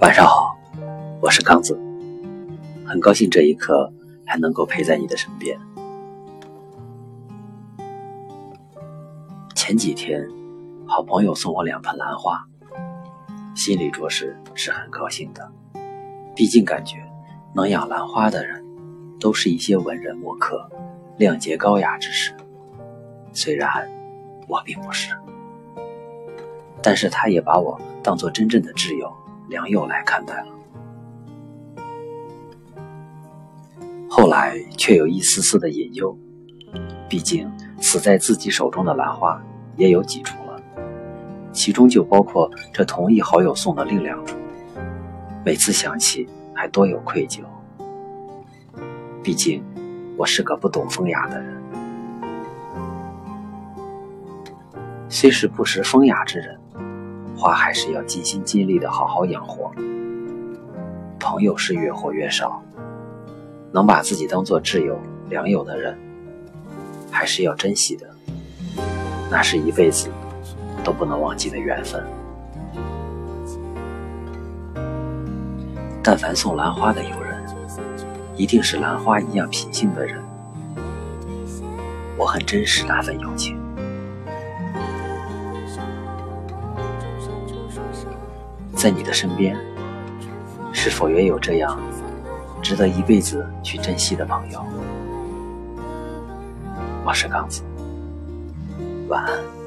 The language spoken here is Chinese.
晚上好，我是刚子，很高兴这一刻还能够陪在你的身边。前几天，好朋友送我两盆兰花，心里着实是很高兴的。毕竟感觉能养兰花的人，都是一些文人墨客、亮洁高雅之士。虽然我并不是，但是他也把我当做真正的挚友。良友来看待了，后来却有一丝丝的隐忧。毕竟死在自己手中的兰花也有几株了，其中就包括这同一好友送的另两株。每次想起，还多有愧疚。毕竟我是个不懂风雅的人，虽是不识风雅之人。花还是要尽心尽力的好好养活。朋友是越活越少，能把自己当做挚友、良友的人，还是要珍惜的。那是一辈子都不能忘记的缘分。但凡送兰花的友人，一定是兰花一样品性的人。我很珍视那份友情。在你的身边，是否也有这样值得一辈子去珍惜的朋友？我是刚子，晚安。